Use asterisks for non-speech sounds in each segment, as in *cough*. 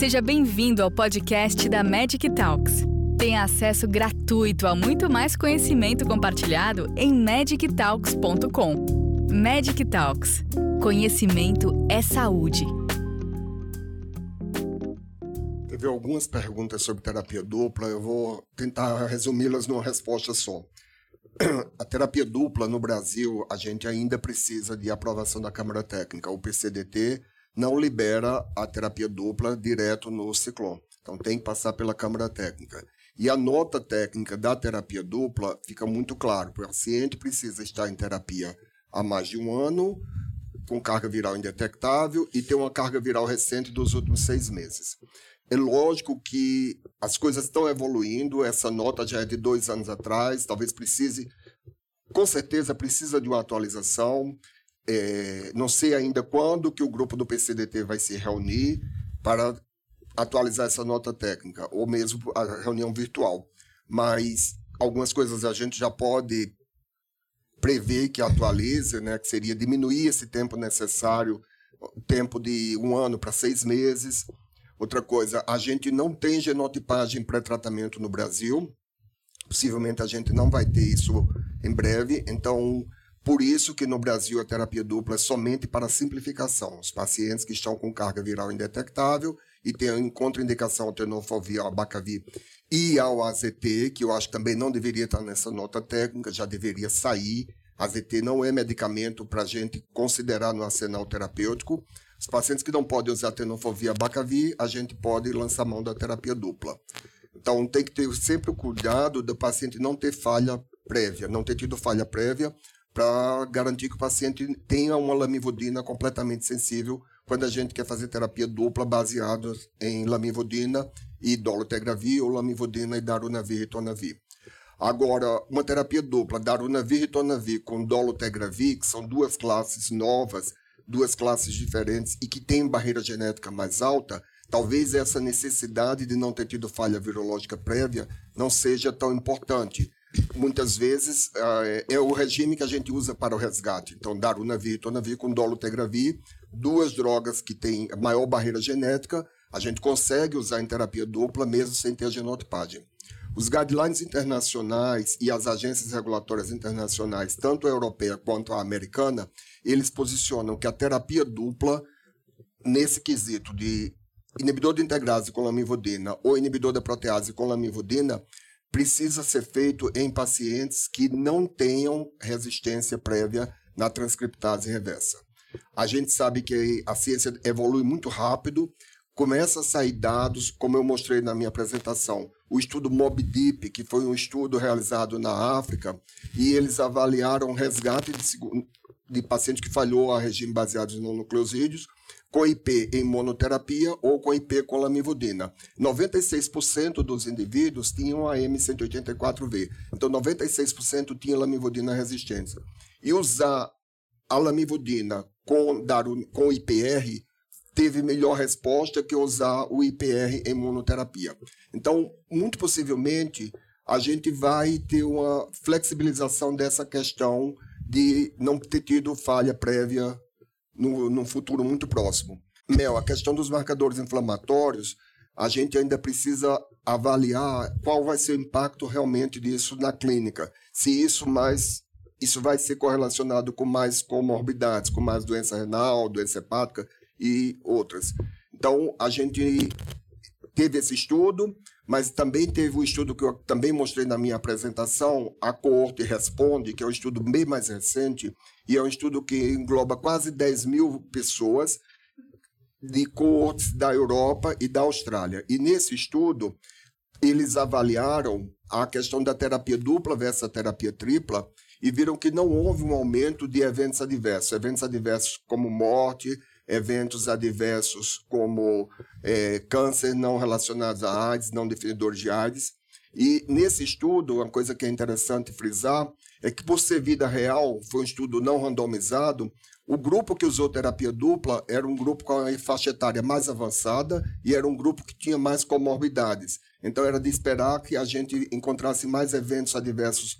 Seja bem-vindo ao podcast da Magic Talks. Tenha acesso gratuito a muito mais conhecimento compartilhado em magictalks.com. Magic Talks. Conhecimento é saúde. Teve algumas perguntas sobre terapia dupla, eu vou tentar resumi-las numa resposta só. A terapia dupla no Brasil, a gente ainda precisa de aprovação da Câmara Técnica. O PCDT não libera a terapia dupla direto no ciclone. Então tem que passar pela Câmara Técnica. E a nota técnica da terapia dupla fica muito claro. O paciente precisa estar em terapia há mais de um ano, com carga viral indetectável e ter uma carga viral recente dos últimos seis meses. É lógico que as coisas estão evoluindo, essa nota já é de dois anos atrás, talvez precise, com certeza precisa de uma atualização. É, não sei ainda quando que o grupo do PCDT vai se reunir para atualizar essa nota técnica, ou mesmo a reunião virtual. Mas algumas coisas a gente já pode prever que atualize, né, que seria diminuir esse tempo necessário, tempo de um ano para seis meses. Outra coisa, a gente não tem genotipagem pré-tratamento no Brasil. Possivelmente a gente não vai ter isso em breve. Então, por isso que no Brasil a terapia dupla é somente para simplificação. Os pacientes que estão com carga viral indetectável e têm contraindicação ao tenofovir, ao abacavir e ao AZT, que eu acho que também não deveria estar nessa nota técnica, já deveria sair. AZT não é medicamento para a gente considerar no arsenal terapêutico. Os pacientes que não podem usar tenofovir abacavir, a gente pode lançar mão da terapia dupla. Então tem que ter sempre o cuidado do paciente não ter falha prévia, não ter tido falha prévia, para garantir que o paciente tenha uma lamivudina completamente sensível quando a gente quer fazer terapia dupla baseada em lamivudina e dolutegravir ou lamivudina e darunavir e ritonavir. Agora, uma terapia dupla, darunavir e ritonavir com dolutegravir, que são duas classes novas, duas classes diferentes e que têm barreira genética mais alta, talvez essa necessidade de não ter tido falha virológica prévia não seja tão importante muitas vezes uh, é o regime que a gente usa para o resgate. Então, darunavir e tonavir com dolutegravir, duas drogas que têm maior barreira genética, a gente consegue usar em terapia dupla mesmo sem ter genotipagem. Os guidelines internacionais e as agências regulatórias internacionais, tanto a europeia quanto a americana, eles posicionam que a terapia dupla, nesse quesito de inibidor de integrase com lamivudina ou inibidor da protease com lamivudina, precisa ser feito em pacientes que não tenham resistência prévia na transcriptase reversa. A gente sabe que a ciência evolui muito rápido, começa a sair dados, como eu mostrei na minha apresentação, o estudo MobDeep, que foi um estudo realizado na África, e eles avaliaram resgate de, de que falhou a regime baseado em nucleosídeos, com IP em monoterapia ou com IP com lamivudina. 96% dos indivíduos tinham a M184V. Então, 96% tinha lamivudina resistência. E usar a lamivudina com, dar, com IPR teve melhor resposta que usar o IPR em monoterapia. Então, muito possivelmente, a gente vai ter uma flexibilização dessa questão de não ter tido falha prévia no, no futuro muito próximo. Mel, a questão dos marcadores inflamatórios, a gente ainda precisa avaliar qual vai ser o impacto realmente disso na clínica. Se isso mais isso vai ser correlacionado com mais comorbidades, com mais doença renal, doença hepática e outras. Então, a gente teve esse estudo, mas também teve um estudo que eu também mostrei na minha apresentação, a Coorte Responde, que é um estudo bem mais recente, e é um estudo que engloba quase 10 mil pessoas de coortes da Europa e da Austrália. E nesse estudo, eles avaliaram a questão da terapia dupla versus a terapia tripla e viram que não houve um aumento de eventos adversos. Eventos adversos como morte, eventos adversos como é, câncer não relacionados a AIDS, não definidores de AIDS. E nesse estudo, uma coisa que é interessante frisar é que, por ser vida real, foi um estudo não randomizado, o grupo que usou terapia dupla era um grupo com a faixa etária mais avançada e era um grupo que tinha mais comorbidades. Então, era de esperar que a gente encontrasse mais eventos adversos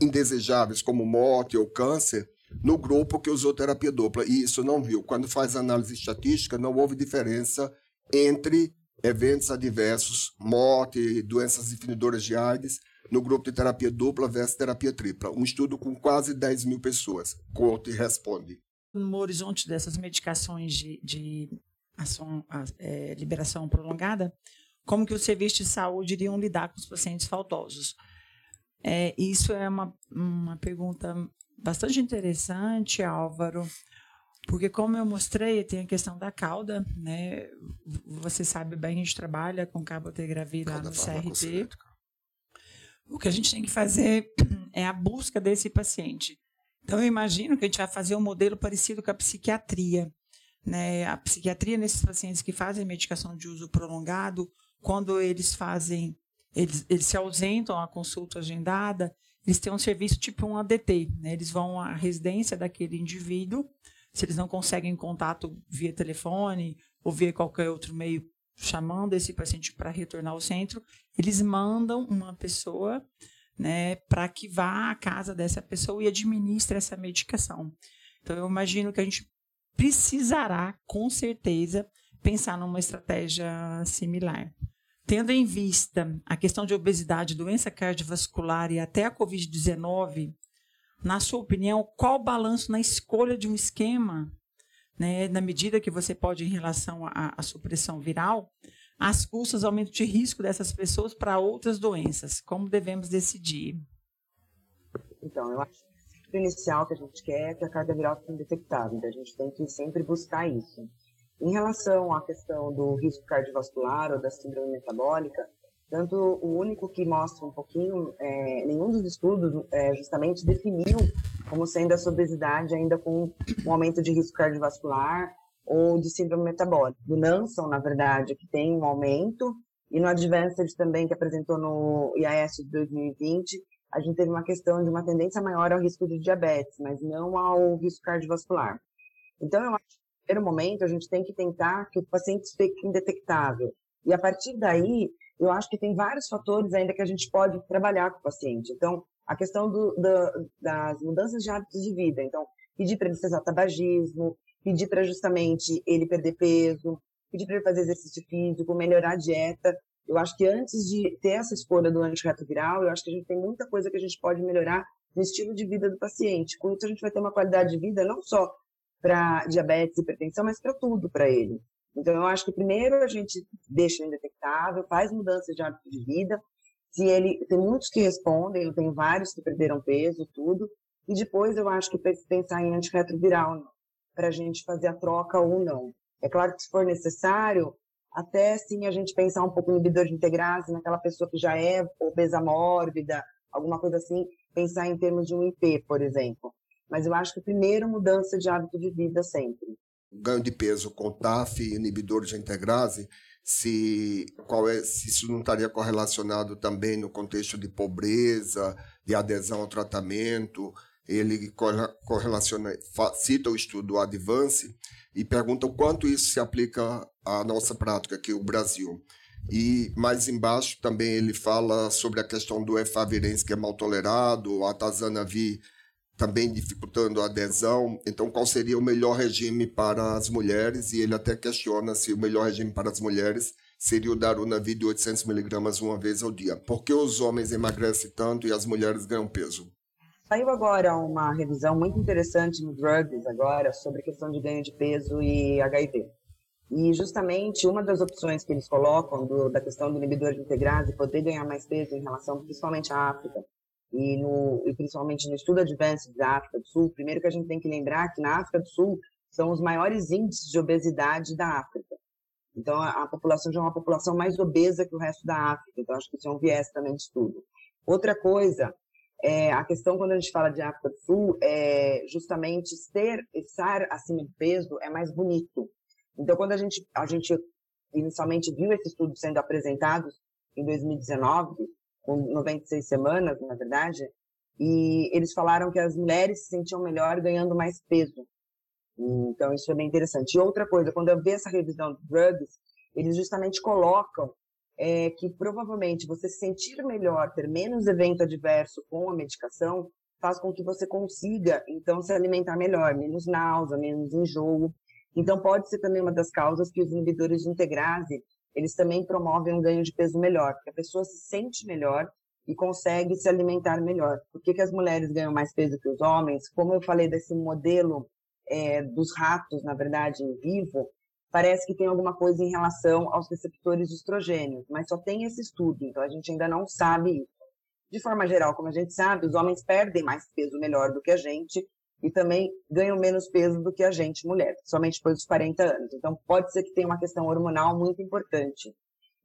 indesejáveis, como morte ou câncer, no grupo que usou terapia dupla. E isso não viu. Quando faz análise estatística, não houve diferença entre eventos adversos, morte, doenças definidoras de AIDS, no grupo de terapia dupla versus terapia tripla. Um estudo com quase 10 mil pessoas. Corte responde. No horizonte dessas medicações de, de ação, é, liberação prolongada, como que os serviços de saúde iriam lidar com os pacientes faltosos? É, isso é uma, uma pergunta bastante interessante, Álvaro, porque como eu mostrei, tem a questão da cauda, né? Você sabe bem, a gente trabalha com cabotegravir lá no CRT. O que a gente tem que fazer *clears throat* é a busca desse paciente. Então, eu imagino que a gente vai fazer um modelo parecido com a psiquiatria. Né? A psiquiatria, nesses pacientes que fazem medicação de uso prolongado, quando eles fazem, eles, eles se ausentam à consulta agendada, eles têm um serviço tipo um ADT. Né? Eles vão à residência daquele indivíduo, se eles não conseguem contato via telefone ou via qualquer outro meio chamando esse paciente para retornar ao centro, eles mandam uma pessoa né, para que vá à casa dessa pessoa e administre essa medicação. Então, eu imagino que a gente precisará, com certeza, pensar numa estratégia similar. Tendo em vista a questão de obesidade, doença cardiovascular e até a Covid-19, na sua opinião, qual o balanço na escolha de um esquema, né, na medida que você pode, em relação à, à supressão viral, as custas, aumento de risco dessas pessoas para outras doenças? Como devemos decidir? Então, eu acho que o inicial que a gente quer é que a carga viral seja indetectável, então a gente tem que sempre buscar isso. Em relação à questão do risco cardiovascular ou da síndrome metabólica, tanto o único que mostra um pouquinho, é, nenhum dos estudos é, justamente definiu como sendo essa obesidade ainda com um aumento de risco cardiovascular ou de síndrome metabólica. Do Nanson, na verdade, que tem um aumento, e no Advanced também, que apresentou no IAS de 2020, a gente teve uma questão de uma tendência maior ao risco de diabetes, mas não ao risco cardiovascular. Então, eu acho primeiro momento a gente tem que tentar que o paciente fique indetectável. E a partir daí, eu acho que tem vários fatores ainda que a gente pode trabalhar com o paciente. Então, a questão do, do, das mudanças de hábitos de vida. Então, pedir para ele cessar tabagismo, pedir para justamente ele perder peso, pedir para ele fazer exercício físico, melhorar a dieta. Eu acho que antes de ter essa escolha do antirretroviral, eu acho que a gente tem muita coisa que a gente pode melhorar no estilo de vida do paciente. Com isso, a gente vai ter uma qualidade de vida não só para diabetes e hipertensão, mas para tudo para ele. Então, eu acho que primeiro a gente deixa indetectável, faz mudanças de hábito de vida. Se ele tem muitos que respondem, eu tenho vários que perderam peso, tudo. E depois eu acho que pensar em antirretroviral para a gente fazer a troca ou não. É claro que se for necessário, até sim a gente pensar um pouco no inibidor de integrase, naquela pessoa que já é obesa mórbida, alguma coisa assim, pensar em termos de um IP, por exemplo. Mas eu acho que primeiro mudança de hábito de vida sempre ganho de peso com TAF inibidores de integrase, se, qual é, se isso não estaria correlacionado também no contexto de pobreza, de adesão ao tratamento. Ele correlaciona, cita o estudo Advance e pergunta o quanto isso se aplica à nossa prática aqui, o Brasil. E mais embaixo também ele fala sobre a questão do efavirense, que é mal tolerado, a tazanavir também dificultando a adesão. Então, qual seria o melhor regime para as mulheres? E ele até questiona se o melhor regime para as mulheres seria o Darunavir de 800 miligramas uma vez ao dia. Por que os homens emagrecem tanto e as mulheres ganham peso? Saiu agora uma revisão muito interessante no Drugs agora sobre a questão de ganho de peso e HIV. E justamente uma das opções que eles colocam do, da questão do inibidor de integrase poder ganhar mais peso em relação principalmente à África, e, no, e principalmente no estudo Advanced da África do Sul, primeiro que a gente tem que lembrar que na África do Sul são os maiores índices de obesidade da África. Então, a, a população já é uma população mais obesa que o resto da África. Então, acho que isso é um viés também de estudo. Outra coisa, é, a questão quando a gente fala de África do Sul é justamente ser, estar acima do peso é mais bonito. Então, quando a gente, a gente inicialmente viu esse estudo sendo apresentado em 2019, com 96 semanas, na verdade, e eles falaram que as mulheres se sentiam melhor ganhando mais peso. Então, isso é bem interessante. E outra coisa, quando eu vi essa revisão do Drugs, eles justamente colocam é, que provavelmente você se sentir melhor, ter menos evento adverso com a medicação, faz com que você consiga, então, se alimentar melhor, menos náusea, menos enjoo. Então, pode ser também uma das causas que os inibidores de integrase eles também promovem um ganho de peso melhor, porque a pessoa se sente melhor e consegue se alimentar melhor. Por que, que as mulheres ganham mais peso que os homens? Como eu falei desse modelo é, dos ratos, na verdade, em vivo, parece que tem alguma coisa em relação aos receptores de estrogênio, mas só tem esse estudo, então a gente ainda não sabe isso. De forma geral, como a gente sabe, os homens perdem mais peso melhor do que a gente e também ganham menos peso do que a gente, mulher, somente depois dos 40 anos. Então, pode ser que tenha uma questão hormonal muito importante.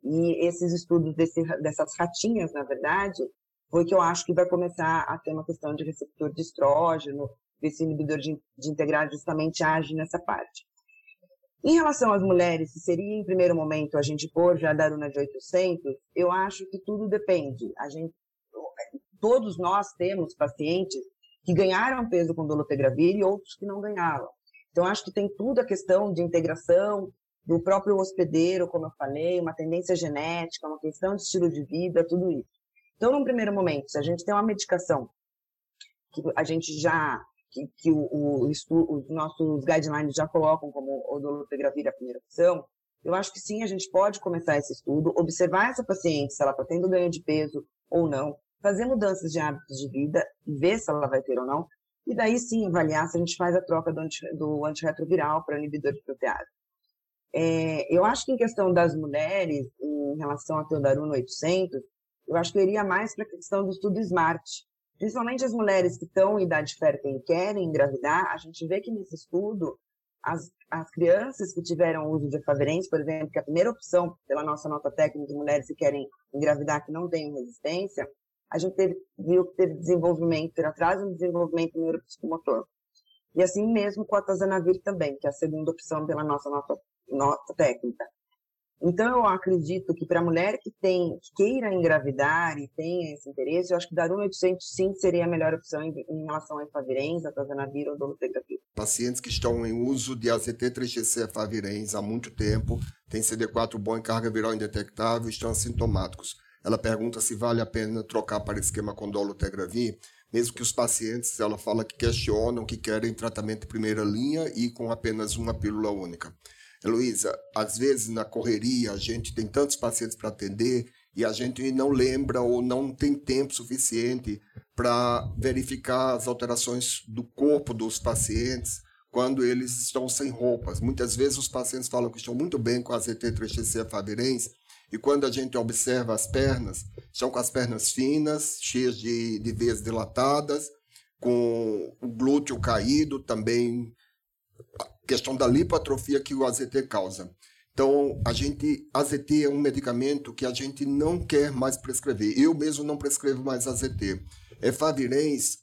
E esses estudos desse, dessas ratinhas, na verdade, foi que eu acho que vai começar a ter uma questão de receptor de estrógeno, esse inibidor de, de integrado justamente age nessa parte. Em relação às mulheres, se seria em primeiro momento a gente pôr já a Daruna de 800, eu acho que tudo depende. A gente, todos nós temos pacientes que ganharam peso com dolutegravir e outros que não ganharam. Então, acho que tem tudo a questão de integração do próprio hospedeiro, como eu falei, uma tendência genética, uma questão de estilo de vida, tudo isso. Então, num primeiro momento, se a gente tem uma medicação que a gente já, que, que o, o, os nossos guidelines já colocam como o dolutegravir a primeira opção, eu acho que sim, a gente pode começar esse estudo, observar essa paciente, se ela está tendo ganho de peso ou não, fazer mudanças de hábitos de vida ver se ela vai ter ou não, e daí sim avaliar se a gente faz a troca do, anti, do antirretroviral para inibidor de protease. É, eu acho que em questão das mulheres, em relação ao Teodaruna 800, eu acho que eu iria mais para a questão do estudo SMART. Principalmente as mulheres que estão em idade fértil e querem engravidar, a gente vê que nesse estudo, as, as crianças que tiveram uso de efavirenz, por exemplo, que é a primeira opção pela nossa nota técnica de mulheres que querem engravidar que não têm resistência, a gente teve, viu que teve desenvolvimento, atraso no desenvolvimento neuropsicomotor. E assim mesmo com a tazanavir também, que é a segunda opção pela nossa nota, nota técnica. Então, eu acredito que para a mulher que tem, que queira engravidar e tenha esse interesse, eu acho que Daruma 800 sim seria a melhor opção em, em relação a efavirenz, tazanavir ou dolutegravir. Pacientes que estão em uso de AZT-3GC efavirenz há muito tempo, têm CD4 bom em carga viral indetectável, estão assintomáticos ela pergunta se vale a pena trocar para esquema com dolutegravir, mesmo que os pacientes, ela fala que questionam, que querem tratamento de primeira linha e com apenas uma pílula única. Heloísa, às vezes na correria a gente tem tantos pacientes para atender e a gente não lembra ou não tem tempo suficiente para verificar as alterações do corpo dos pacientes quando eles estão sem roupas. Muitas vezes os pacientes falam que estão muito bem com a ZT3TC favirense, e quando a gente observa as pernas, estão com as pernas finas, cheias de, de veias dilatadas, com o glúteo caído, também questão da lipoatrofia que o AZT causa. Então, a gente, AZT é um medicamento que a gente não quer mais prescrever. Eu mesmo não prescrevo mais AZT. Efavirenz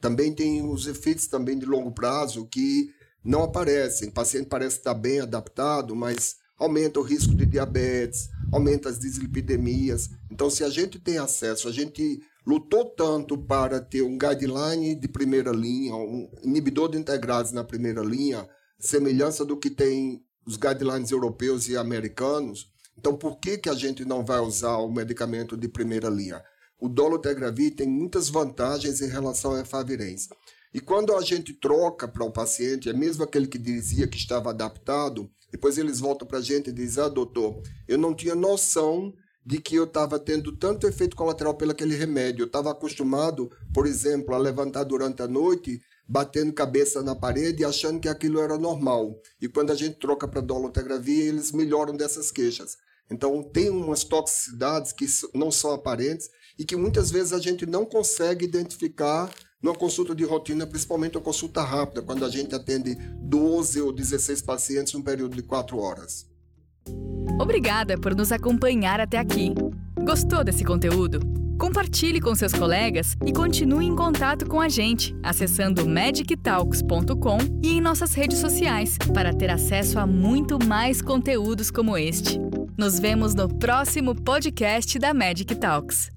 também tem os efeitos também de longo prazo que não aparecem. O paciente parece estar bem adaptado, mas aumenta o risco de diabetes, aumenta as dislipidemias. Então, se a gente tem acesso, a gente lutou tanto para ter um guideline de primeira linha, um inibidor de integrados na primeira linha, semelhança do que tem os guidelines europeus e americanos. Então, por que, que a gente não vai usar o medicamento de primeira linha? O dolutegravir tem muitas vantagens em relação à efavirenz. E quando a gente troca para o paciente, é mesmo aquele que dizia que estava adaptado, depois eles voltam para a gente e dizem: Ah, doutor, eu não tinha noção de que eu estava tendo tanto efeito colateral pelo aquele remédio. Eu estava acostumado, por exemplo, a levantar durante a noite, batendo cabeça na parede achando que aquilo era normal. E quando a gente troca para dolutegravir, eles melhoram dessas queixas. Então, tem umas toxicidades que não são aparentes e que muitas vezes a gente não consegue identificar numa consulta de rotina, principalmente uma consulta rápida, quando a gente atende 12 ou 16 pacientes num período de 4 horas. Obrigada por nos acompanhar até aqui. Gostou desse conteúdo? Compartilhe com seus colegas e continue em contato com a gente acessando magictalks.com e em nossas redes sociais para ter acesso a muito mais conteúdos como este. Nos vemos no próximo podcast da Magic Talks.